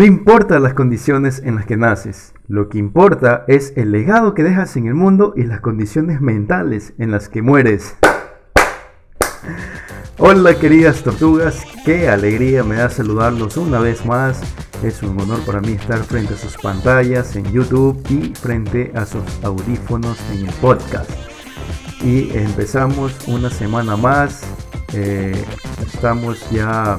No importa las condiciones en las que naces, lo que importa es el legado que dejas en el mundo y las condiciones mentales en las que mueres. Hola queridas tortugas, qué alegría me da saludarlos una vez más. Es un honor para mí estar frente a sus pantallas en YouTube y frente a sus audífonos en el podcast. Y empezamos una semana más. Eh, estamos ya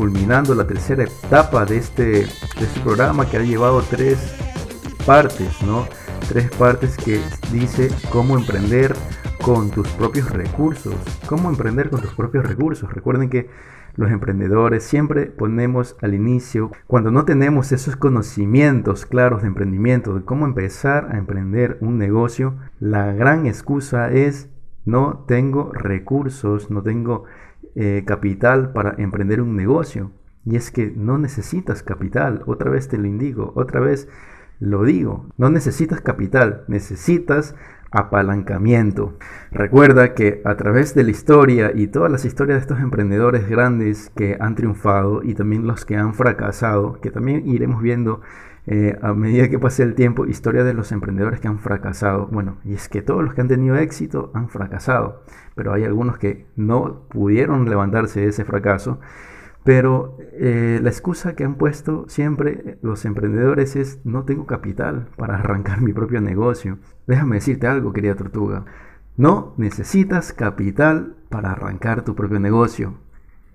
culminando la tercera etapa de este, de este programa que ha llevado tres partes, ¿no? Tres partes que dice cómo emprender con tus propios recursos. Cómo emprender con tus propios recursos. Recuerden que los emprendedores siempre ponemos al inicio, cuando no tenemos esos conocimientos claros de emprendimiento, de cómo empezar a emprender un negocio, la gran excusa es no tengo recursos, no tengo eh, capital para emprender un negocio. Y es que no necesitas capital, otra vez te lo indico, otra vez lo digo, no necesitas capital, necesitas apalancamiento. Recuerda que a través de la historia y todas las historias de estos emprendedores grandes que han triunfado y también los que han fracasado, que también iremos viendo eh, a medida que pase el tiempo, historia de los emprendedores que han fracasado. Bueno, y es que todos los que han tenido éxito han fracasado, pero hay algunos que no pudieron levantarse de ese fracaso. Pero eh, la excusa que han puesto siempre los emprendedores es no tengo capital para arrancar mi propio negocio. Déjame decirte algo, querida tortuga. No necesitas capital para arrancar tu propio negocio.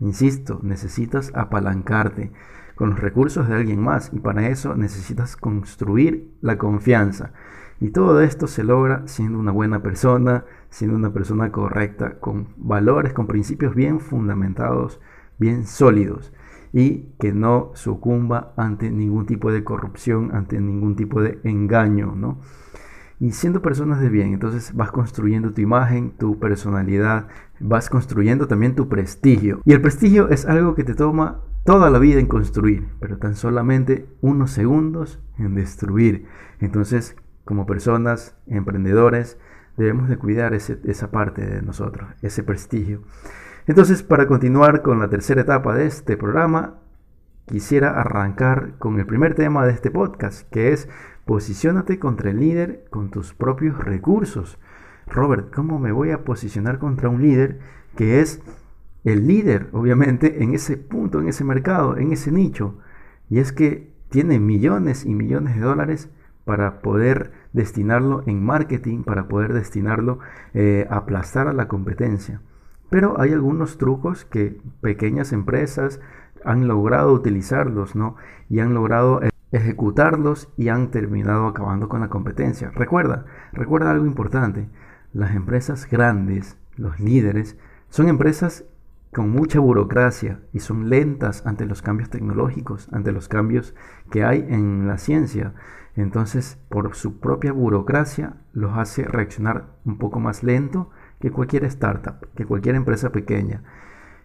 Insisto, necesitas apalancarte con los recursos de alguien más y para eso necesitas construir la confianza. Y todo esto se logra siendo una buena persona, siendo una persona correcta, con valores, con principios bien fundamentados, bien sólidos y que no sucumba ante ningún tipo de corrupción, ante ningún tipo de engaño, ¿no? Y siendo personas de bien, entonces vas construyendo tu imagen, tu personalidad, vas construyendo también tu prestigio. Y el prestigio es algo que te toma toda la vida en construir, pero tan solamente unos segundos en destruir. Entonces, como personas, emprendedores, debemos de cuidar esa parte de nosotros, ese prestigio. Entonces, para continuar con la tercera etapa de este programa, quisiera arrancar con el primer tema de este podcast, que es posicionate contra el líder con tus propios recursos. Robert, ¿cómo me voy a posicionar contra un líder que es el líder, obviamente, en ese punto, en ese mercado, en ese nicho. Y es que tiene millones y millones de dólares para poder destinarlo en marketing, para poder destinarlo eh, a aplastar a la competencia. Pero hay algunos trucos que pequeñas empresas han logrado utilizarlos, ¿no? Y han logrado eh, ejecutarlos y han terminado acabando con la competencia. Recuerda, recuerda algo importante. Las empresas grandes, los líderes, son empresas con mucha burocracia y son lentas ante los cambios tecnológicos, ante los cambios que hay en la ciencia. Entonces, por su propia burocracia, los hace reaccionar un poco más lento que cualquier startup, que cualquier empresa pequeña.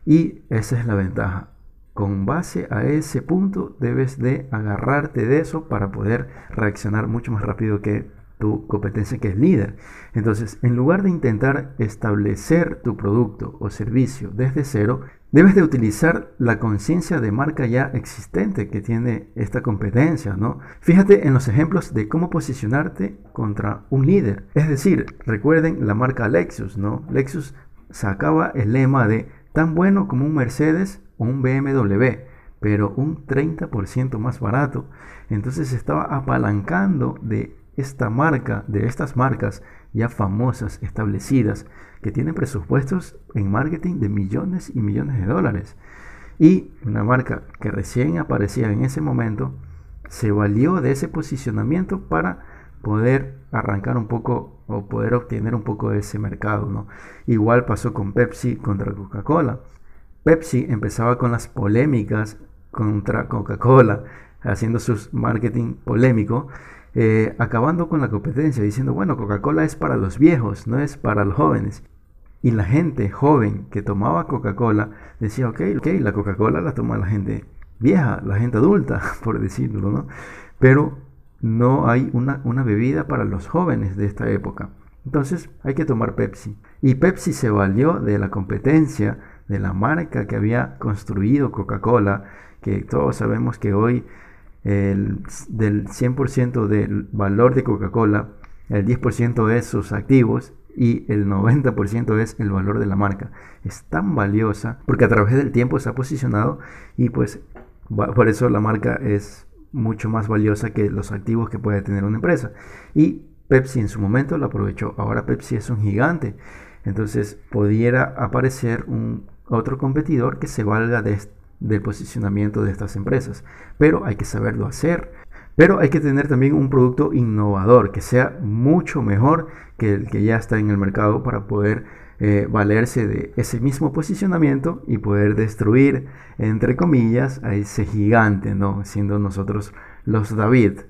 Y esa es la ventaja. Con base a ese punto debes de agarrarte de eso para poder reaccionar mucho más rápido que tu competencia que es líder. Entonces, en lugar de intentar establecer tu producto o servicio desde cero, debes de utilizar la conciencia de marca ya existente que tiene esta competencia, ¿no? Fíjate en los ejemplos de cómo posicionarte contra un líder. Es decir, recuerden la marca Lexus, ¿no? Lexus sacaba el lema de tan bueno como un Mercedes o un BMW pero un 30% más barato. Entonces estaba apalancando de esta marca, de estas marcas ya famosas, establecidas, que tienen presupuestos en marketing de millones y millones de dólares. Y una marca que recién aparecía en ese momento se valió de ese posicionamiento para poder arrancar un poco o poder obtener un poco de ese mercado. ¿no? Igual pasó con Pepsi contra Coca-Cola. Pepsi empezaba con las polémicas contra Coca-Cola, haciendo su marketing polémico eh, acabando con la competencia, diciendo, bueno, Coca-Cola es para los viejos, no es para los jóvenes. Y la gente joven que tomaba Coca-Cola decía, ok, ok, la Coca-Cola la toma la gente vieja, la gente adulta, por decirlo, ¿no? Pero no hay una, una bebida para los jóvenes de esta época. Entonces hay que tomar Pepsi. Y Pepsi se valió de la competencia, de la marca que había construido Coca-Cola, que todos sabemos que hoy el, del 100% del valor de Coca-Cola, el 10% es sus activos y el 90% es el valor de la marca. Es tan valiosa porque a través del tiempo se ha posicionado y pues por eso la marca es mucho más valiosa que los activos que puede tener una empresa. Y Pepsi en su momento lo aprovechó. Ahora Pepsi es un gigante. Entonces pudiera aparecer un otro competidor que se valga de, del posicionamiento de estas empresas. Pero hay que saberlo hacer. Pero hay que tener también un producto innovador que sea mucho mejor que el que ya está en el mercado para poder eh, valerse de ese mismo posicionamiento y poder destruir, entre comillas, a ese gigante, ¿no? Siendo nosotros los David,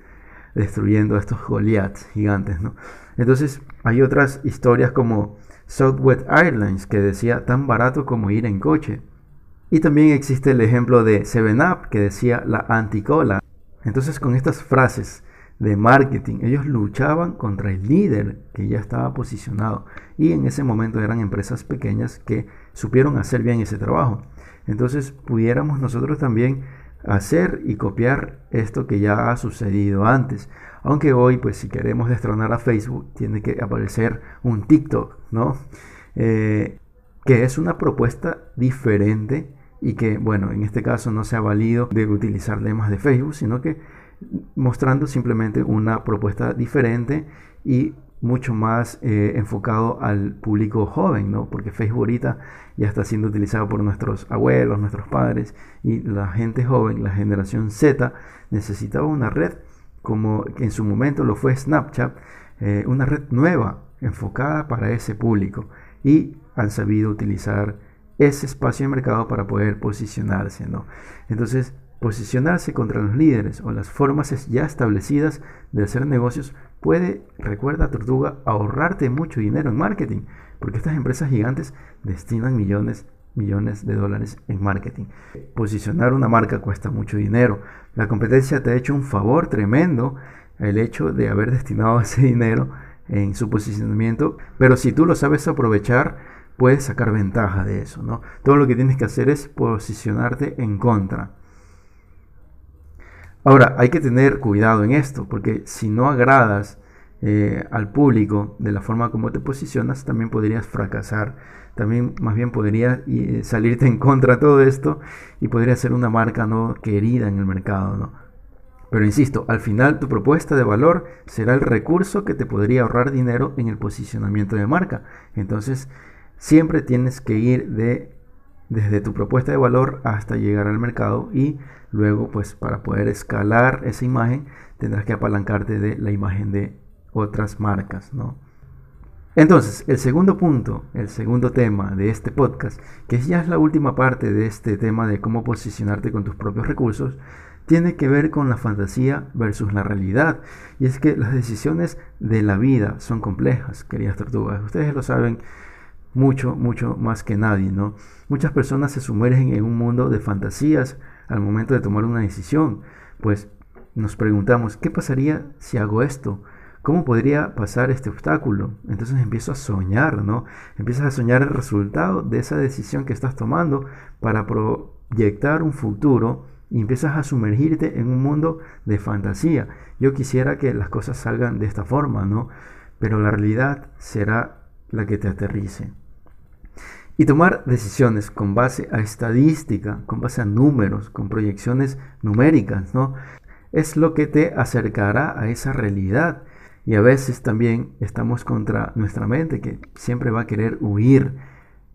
destruyendo a estos Goliaths gigantes, ¿no? Entonces, hay otras historias como Southwest Airlines, que decía tan barato como ir en coche. Y también existe el ejemplo de 7up, que decía la anticola. Entonces, con estas frases de marketing. Ellos luchaban contra el líder que ya estaba posicionado y en ese momento eran empresas pequeñas que supieron hacer bien ese trabajo. Entonces pudiéramos nosotros también hacer y copiar esto que ya ha sucedido antes. Aunque hoy, pues si queremos destronar a Facebook, tiene que aparecer un TikTok, ¿no? Eh, que es una propuesta diferente y que, bueno, en este caso no se ha valido de utilizar lemas de Facebook, sino que mostrando simplemente una propuesta diferente y mucho más eh, enfocado al público joven, ¿no? Porque Facebook ahorita ya está siendo utilizado por nuestros abuelos, nuestros padres y la gente joven, la generación Z, necesitaba una red como en su momento lo fue Snapchat, eh, una red nueva enfocada para ese público y han sabido utilizar ese espacio de mercado para poder posicionarse, ¿no? Entonces, Posicionarse contra los líderes o las formas ya establecidas de hacer negocios puede, recuerda Tortuga, ahorrarte mucho dinero en marketing, porque estas empresas gigantes destinan millones, millones de dólares en marketing. Posicionar una marca cuesta mucho dinero. La competencia te ha hecho un favor tremendo el hecho de haber destinado ese dinero en su posicionamiento, pero si tú lo sabes aprovechar, puedes sacar ventaja de eso, ¿no? Todo lo que tienes que hacer es posicionarte en contra. Ahora, hay que tener cuidado en esto, porque si no agradas eh, al público de la forma como te posicionas, también podrías fracasar. También más bien podría eh, salirte en contra de todo esto y podría ser una marca no querida en el mercado, ¿no? Pero insisto, al final tu propuesta de valor será el recurso que te podría ahorrar dinero en el posicionamiento de marca. Entonces, siempre tienes que ir de desde tu propuesta de valor hasta llegar al mercado y luego pues para poder escalar esa imagen tendrás que apalancarte de la imagen de otras marcas, ¿no? Entonces, el segundo punto, el segundo tema de este podcast, que ya es la última parte de este tema de cómo posicionarte con tus propios recursos, tiene que ver con la fantasía versus la realidad. Y es que las decisiones de la vida son complejas, queridas tortugas. Ustedes lo saben mucho, mucho más que nadie, ¿no? Muchas personas se sumergen en un mundo de fantasías al momento de tomar una decisión, pues nos preguntamos, ¿qué pasaría si hago esto? ¿Cómo podría pasar este obstáculo? Entonces empiezo a soñar, ¿no? Empiezas a soñar el resultado de esa decisión que estás tomando para proyectar un futuro y empiezas a sumergirte en un mundo de fantasía. Yo quisiera que las cosas salgan de esta forma, ¿no? Pero la realidad será la que te aterrice. Y tomar decisiones con base a estadística, con base a números, con proyecciones numéricas, ¿no? Es lo que te acercará a esa realidad. Y a veces también estamos contra nuestra mente que siempre va a querer huir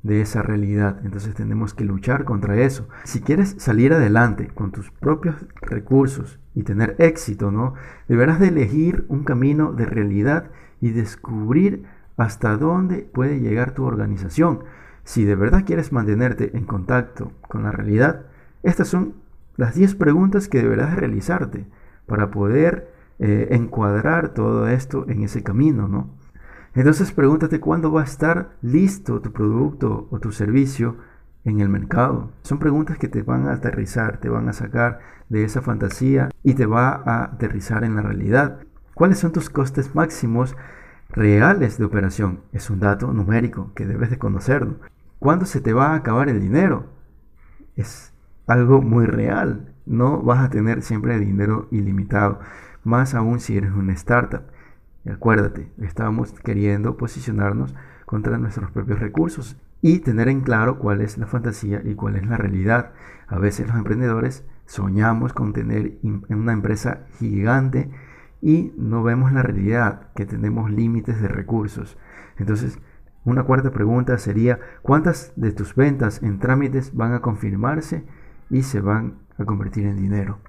de esa realidad. Entonces tenemos que luchar contra eso. Si quieres salir adelante con tus propios recursos y tener éxito, ¿no? Deberás de elegir un camino de realidad y descubrir hasta dónde puede llegar tu organización. Si de verdad quieres mantenerte en contacto con la realidad, estas son las 10 preguntas que deberás realizarte para poder eh, encuadrar todo esto en ese camino, ¿no? Entonces pregúntate cuándo va a estar listo tu producto o tu servicio en el mercado. Son preguntas que te van a aterrizar, te van a sacar de esa fantasía y te va a aterrizar en la realidad. ¿Cuáles son tus costes máximos reales de operación? Es un dato numérico que debes de conocerlo. ¿Cuándo se te va a acabar el dinero? Es algo muy real. no vas a tener siempre dinero ilimitado, más aún si eres una startup. Y acuérdate, estamos queriendo posicionarnos contra nuestros propios recursos y tener en claro cuál es la fantasía y cuál es la realidad. A veces los emprendedores soñamos con tener una empresa gigante y no vemos la realidad, que tenemos límites de recursos. Entonces, una cuarta pregunta sería, ¿cuántas de tus ventas en trámites van a confirmarse y se van a convertir en dinero?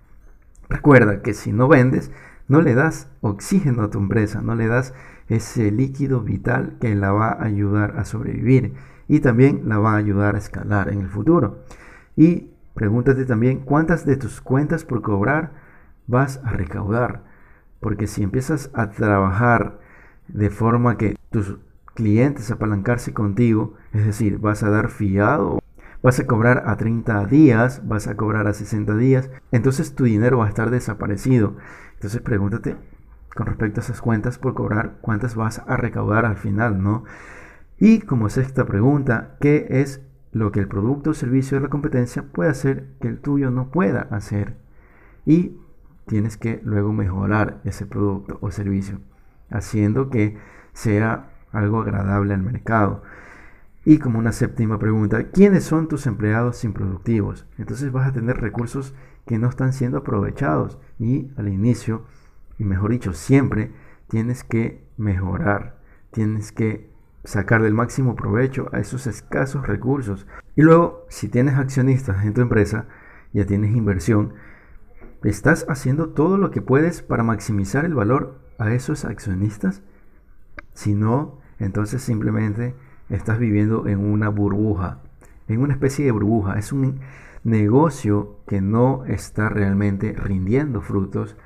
Recuerda que si no vendes, no le das oxígeno a tu empresa, no le das ese líquido vital que la va a ayudar a sobrevivir y también la va a ayudar a escalar en el futuro. Y pregúntate también cuántas de tus cuentas por cobrar vas a recaudar. Porque si empiezas a trabajar de forma que tus clientes apalancarse contigo, es decir, vas a dar fiado, vas a cobrar a 30 días, vas a cobrar a 60 días, entonces tu dinero va a estar desaparecido. Entonces pregúntate con respecto a esas cuentas por cobrar, cuántas vas a recaudar al final, ¿no? Y como sexta pregunta, ¿qué es lo que el producto o servicio de la competencia puede hacer que el tuyo no pueda hacer? Y tienes que luego mejorar ese producto o servicio, haciendo que sea algo agradable al mercado. Y como una séptima pregunta, ¿quiénes son tus empleados improductivos? Entonces vas a tener recursos que no están siendo aprovechados y al inicio, y mejor dicho, siempre tienes que mejorar, tienes que sacar del máximo provecho a esos escasos recursos. Y luego, si tienes accionistas en tu empresa, ya tienes inversión, ¿estás haciendo todo lo que puedes para maximizar el valor a esos accionistas? Si no, entonces simplemente estás viviendo en una burbuja, en una especie de burbuja. Es un negocio que no está realmente rindiendo frutos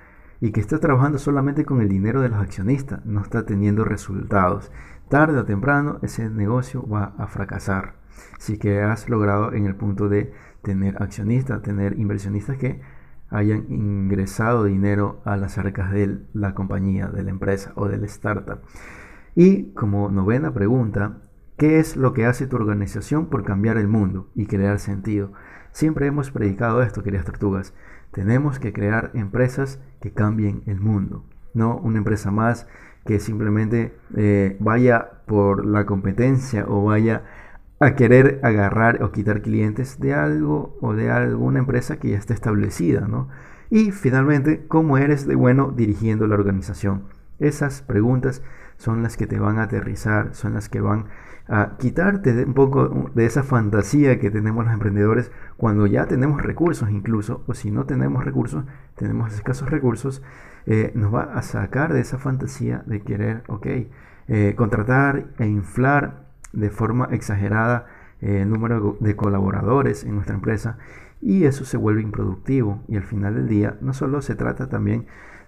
y que está trabajando solamente con el dinero de los accionistas, no está teniendo resultados. Tarde o temprano ese negocio va a fracasar. Si que has logrado en el punto de tener accionistas, tener inversionistas que hayan ingresado dinero a las arcas de la compañía, de la empresa o del startup. Y como novena pregunta, ¿qué es lo que hace tu organización por cambiar el mundo y crear sentido? Siempre hemos predicado esto, queridas tortugas. Tenemos que crear empresas que cambien el mundo, no una empresa más que simplemente eh, vaya por la competencia o vaya a querer agarrar o quitar clientes de algo o de alguna empresa que ya esté establecida, ¿no? Y finalmente, ¿cómo eres de bueno dirigiendo la organización? Esas preguntas son las que te van a aterrizar, son las que van a quitarte de un poco de esa fantasía que tenemos los emprendedores cuando ya tenemos recursos incluso, o si no tenemos recursos, tenemos escasos recursos, eh, nos va a sacar de esa fantasía de querer, ok, eh, contratar e inflar de forma exagerada eh, número de colaboradores en nuestra empresa y eso se vuelve improductivo y al final del día no solo se trata también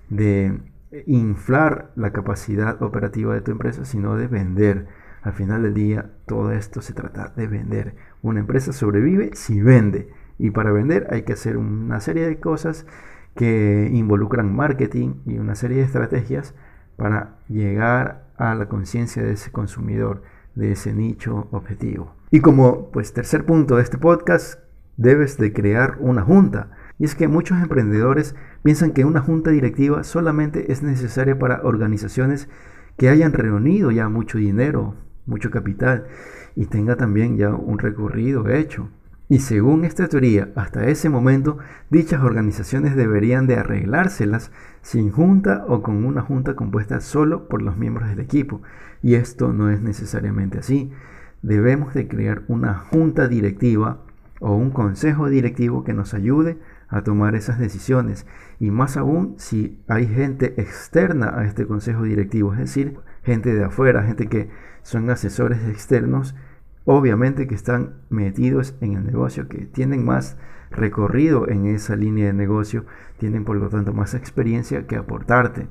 de inflar la capacidad operativa de tu empresa, sino de vender. Al final del día, todo esto se trata de vender. Una empresa sobrevive si vende. Y para vender hay que hacer una serie de cosas que involucran marketing y una serie de estrategias para llegar a la conciencia de ese consumidor, de ese nicho objetivo. Y como pues tercer punto de este podcast, debes de crear una junta y es que muchos emprendedores piensan que una junta directiva solamente es necesaria para organizaciones que hayan reunido ya mucho dinero, mucho capital y tenga también ya un recorrido hecho. Y según esta teoría, hasta ese momento, dichas organizaciones deberían de arreglárselas sin junta o con una junta compuesta solo por los miembros del equipo. Y esto no es necesariamente así. Debemos de crear una junta directiva o un consejo directivo que nos ayude a tomar esas decisiones. Y más aún si hay gente externa a este consejo directivo, es decir, gente de afuera, gente que son asesores externos, obviamente que están metidos en el negocio, que tienen más recorrido en esa línea de negocio, tienen por lo tanto más experiencia que aportarte.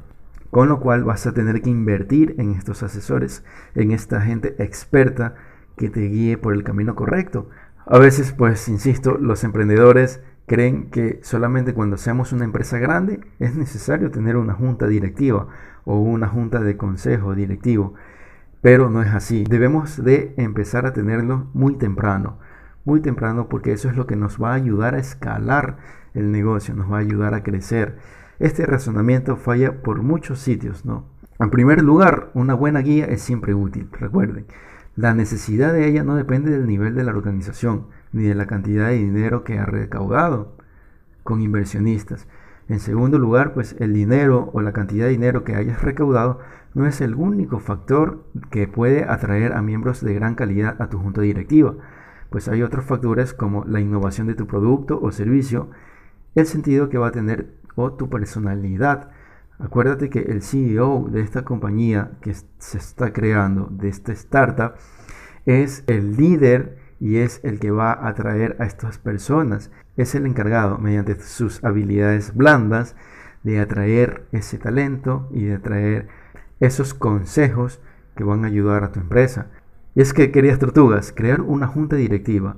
Con lo cual vas a tener que invertir en estos asesores, en esta gente experta que te guíe por el camino correcto. A veces, pues, insisto, los emprendedores creen que solamente cuando seamos una empresa grande es necesario tener una junta directiva o una junta de consejo directivo. Pero no es así. Debemos de empezar a tenerlo muy temprano. muy temprano porque eso es lo que nos va a ayudar a escalar el negocio, nos va a ayudar a crecer. Este razonamiento falla por muchos sitios, ¿no? En primer lugar, una buena guía es siempre útil, recuerden. La necesidad de ella no depende del nivel de la organización, ni de la cantidad de dinero que ha recaudado con inversionistas. En segundo lugar, pues el dinero o la cantidad de dinero que hayas recaudado no es el único factor que puede atraer a miembros de gran calidad a tu junta directiva, pues hay otros factores como la innovación de tu producto o servicio, el sentido que va a tener o tu personalidad. Acuérdate que el CEO de esta compañía que se está creando, de esta startup, es el líder y es el que va a atraer a estas personas. Es el encargado, mediante sus habilidades blandas, de atraer ese talento y de atraer esos consejos que van a ayudar a tu empresa. Y es que, queridas tortugas, crear una junta directiva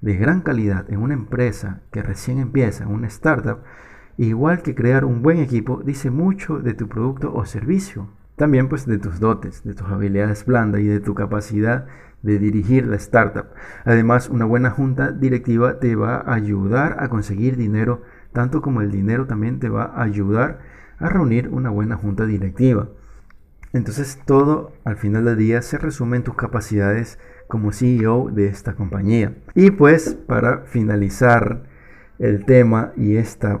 de gran calidad en una empresa que recién empieza, en una startup, igual que crear un buen equipo, dice mucho de tu producto o servicio. También pues de tus dotes, de tus habilidades blandas y de tu capacidad de dirigir la startup. Además, una buena junta directiva te va a ayudar a conseguir dinero, tanto como el dinero también te va a ayudar a reunir una buena junta directiva. Entonces todo al final del día se resume en tus capacidades como CEO de esta compañía. Y pues para finalizar el tema y esta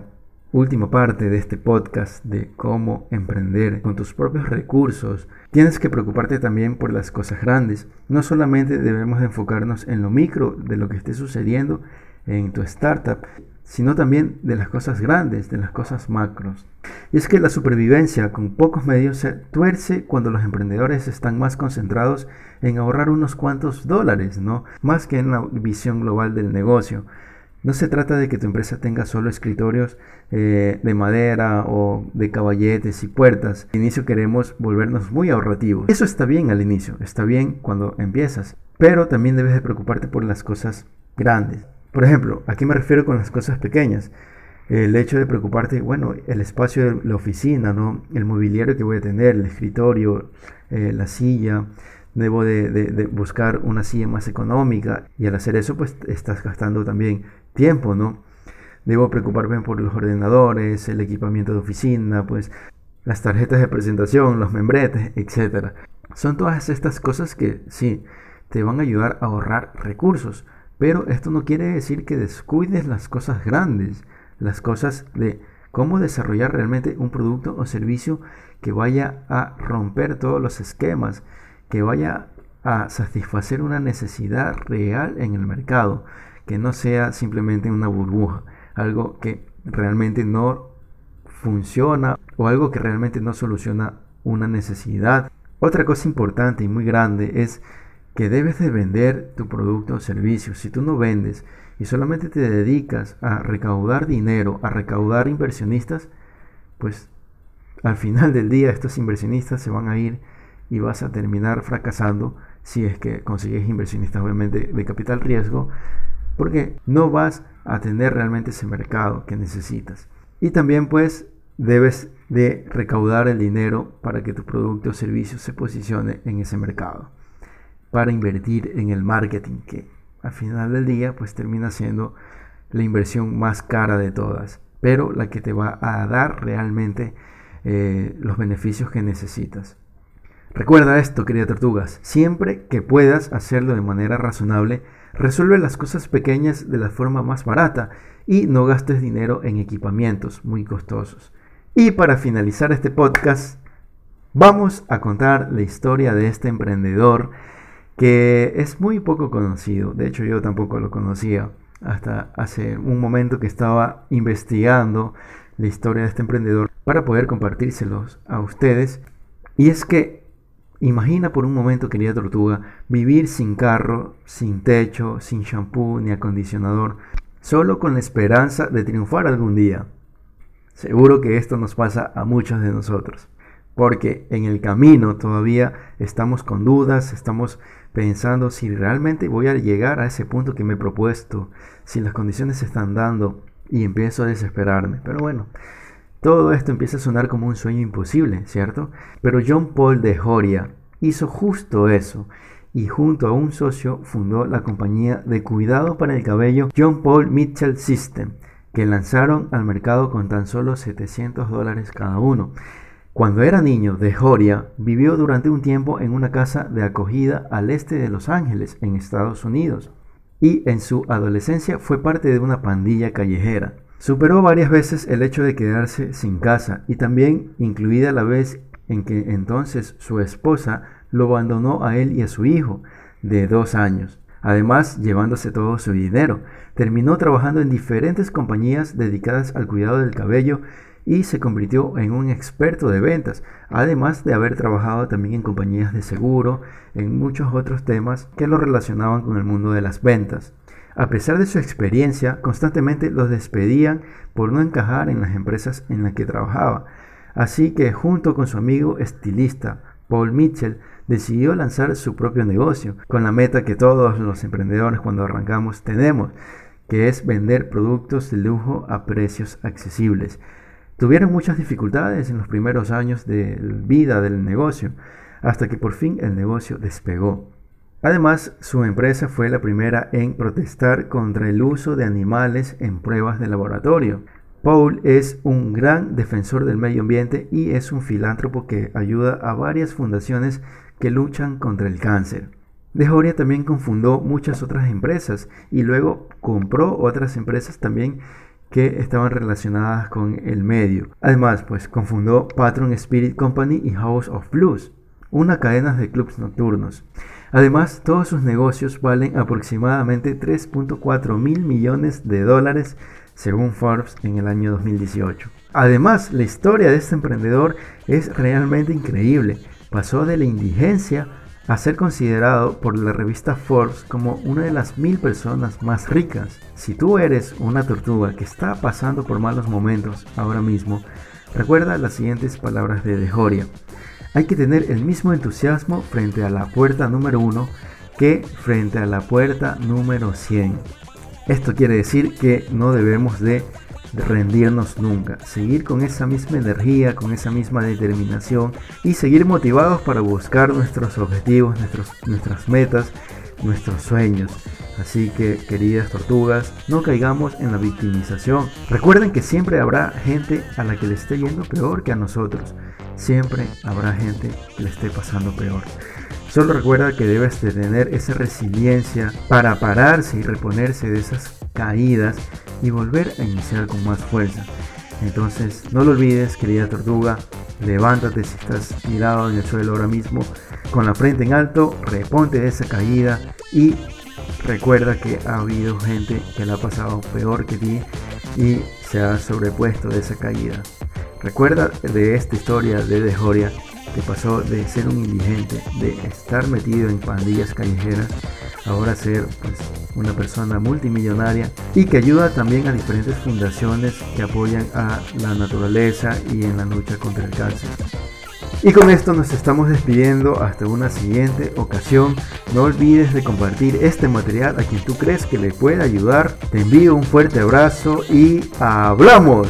última parte de este podcast de cómo emprender con tus propios recursos, tienes que preocuparte también por las cosas grandes. No solamente debemos enfocarnos en lo micro de lo que esté sucediendo en tu startup, sino también de las cosas grandes, de las cosas macros. Y es que la supervivencia con pocos medios se tuerce cuando los emprendedores están más concentrados en ahorrar unos cuantos dólares, ¿no? Más que en la visión global del negocio. No se trata de que tu empresa tenga solo escritorios eh, de madera o de caballetes y puertas. Al inicio queremos volvernos muy ahorrativos. Eso está bien al inicio, está bien cuando empiezas, pero también debes de preocuparte por las cosas grandes. Por ejemplo, ¿a qué me refiero con las cosas pequeñas? El hecho de preocuparte, bueno, el espacio de la oficina, ¿no? El mobiliario que voy a tener, el escritorio, eh, la silla, debo de, buscar una silla más económica y al hacer eso pues estás gastando también tiempo, ¿no? Debo preocuparme por los ordenadores, el equipamiento de oficina, pues las tarjetas de presentación, los membretes, etc. Son todas estas cosas que sí, te van a ayudar a ahorrar recursos, pero esto no quiere decir que descuides las cosas grandes, las cosas de cómo desarrollar realmente un producto o servicio que vaya a romper todos los esquemas, que vaya a satisfacer una necesidad real en el mercado, que no sea simplemente una burbuja, algo que realmente no funciona o algo que realmente no soluciona una necesidad. Otra cosa importante y muy grande es que debes de vender tu producto o servicio. Si tú no vendes y solamente te dedicas a recaudar dinero, a recaudar inversionistas, pues al final del día estos inversionistas se van a ir y vas a terminar fracasando si es que consigues inversionistas obviamente de capital riesgo, porque no vas a tener realmente ese mercado que necesitas. Y también pues debes de recaudar el dinero para que tu producto o servicio se posicione en ese mercado, para invertir en el marketing, que al final del día pues termina siendo la inversión más cara de todas, pero la que te va a dar realmente eh, los beneficios que necesitas. Recuerda esto, querida tortugas, siempre que puedas hacerlo de manera razonable, resuelve las cosas pequeñas de la forma más barata y no gastes dinero en equipamientos muy costosos. Y para finalizar este podcast, vamos a contar la historia de este emprendedor que es muy poco conocido. De hecho, yo tampoco lo conocía hasta hace un momento que estaba investigando la historia de este emprendedor para poder compartírselos a ustedes. Y es que Imagina por un momento, querida tortuga, vivir sin carro, sin techo, sin shampoo ni acondicionador, solo con la esperanza de triunfar algún día. Seguro que esto nos pasa a muchos de nosotros, porque en el camino todavía estamos con dudas, estamos pensando si realmente voy a llegar a ese punto que me he propuesto, si las condiciones se están dando y empiezo a desesperarme. Pero bueno, todo esto empieza a sonar como un sueño imposible, ¿cierto? Pero John Paul de Joria hizo justo eso y junto a un socio fundó la compañía de cuidado para el cabello John Paul Mitchell System, que lanzaron al mercado con tan solo 700 dólares cada uno. Cuando era niño, de Joria vivió durante un tiempo en una casa de acogida al este de Los Ángeles, en Estados Unidos, y en su adolescencia fue parte de una pandilla callejera. Superó varias veces el hecho de quedarse sin casa y también incluida la vez en que entonces su esposa lo abandonó a él y a su hijo de dos años. Además, llevándose todo su dinero, terminó trabajando en diferentes compañías dedicadas al cuidado del cabello y se convirtió en un experto de ventas, además de haber trabajado también en compañías de seguro, en muchos otros temas que lo relacionaban con el mundo de las ventas. A pesar de su experiencia, constantemente los despedían por no encajar en las empresas en las que trabajaba. Así que junto con su amigo estilista Paul Mitchell decidió lanzar su propio negocio, con la meta que todos los emprendedores cuando arrancamos tenemos, que es vender productos de lujo a precios accesibles. Tuvieron muchas dificultades en los primeros años de vida del negocio, hasta que por fin el negocio despegó. Además, su empresa fue la primera en protestar contra el uso de animales en pruebas de laboratorio. Paul es un gran defensor del medio ambiente y es un filántropo que ayuda a varias fundaciones que luchan contra el cáncer. De Joria también confundó muchas otras empresas y luego compró otras empresas también que estaban relacionadas con el medio. Además, pues confundó Patron Spirit Company y House of Blues, una cadena de clubs nocturnos. Además, todos sus negocios valen aproximadamente 3.4 mil millones de dólares según Forbes en el año 2018. Además, la historia de este emprendedor es realmente increíble. Pasó de la indigencia a ser considerado por la revista Forbes como una de las mil personas más ricas. Si tú eres una tortuga que está pasando por malos momentos ahora mismo, recuerda las siguientes palabras de Dejoria. Hay que tener el mismo entusiasmo frente a la puerta número uno que frente a la puerta número 100. Esto quiere decir que no debemos de rendirnos nunca, seguir con esa misma energía, con esa misma determinación y seguir motivados para buscar nuestros objetivos, nuestros, nuestras metas, nuestros sueños. Así que, queridas tortugas, no caigamos en la victimización. Recuerden que siempre habrá gente a la que le esté yendo peor que a nosotros. Siempre habrá gente que le esté pasando peor. Solo recuerda que debes de tener esa resiliencia para pararse y reponerse de esas caídas y volver a iniciar con más fuerza. Entonces, no lo olvides, querida tortuga, levántate si estás tirado en el suelo ahora mismo, con la frente en alto, reponte de esa caída y recuerda que ha habido gente que la ha pasado peor que ti y se ha sobrepuesto de esa caída. Recuerda de esta historia de Dejoria que pasó de ser un indigente, de estar metido en pandillas callejeras, ahora ser pues, una persona multimillonaria y que ayuda también a diferentes fundaciones que apoyan a la naturaleza y en la lucha contra el cáncer. Y con esto nos estamos despidiendo hasta una siguiente ocasión. No olvides de compartir este material a quien tú crees que le pueda ayudar. Te envío un fuerte abrazo y hablamos.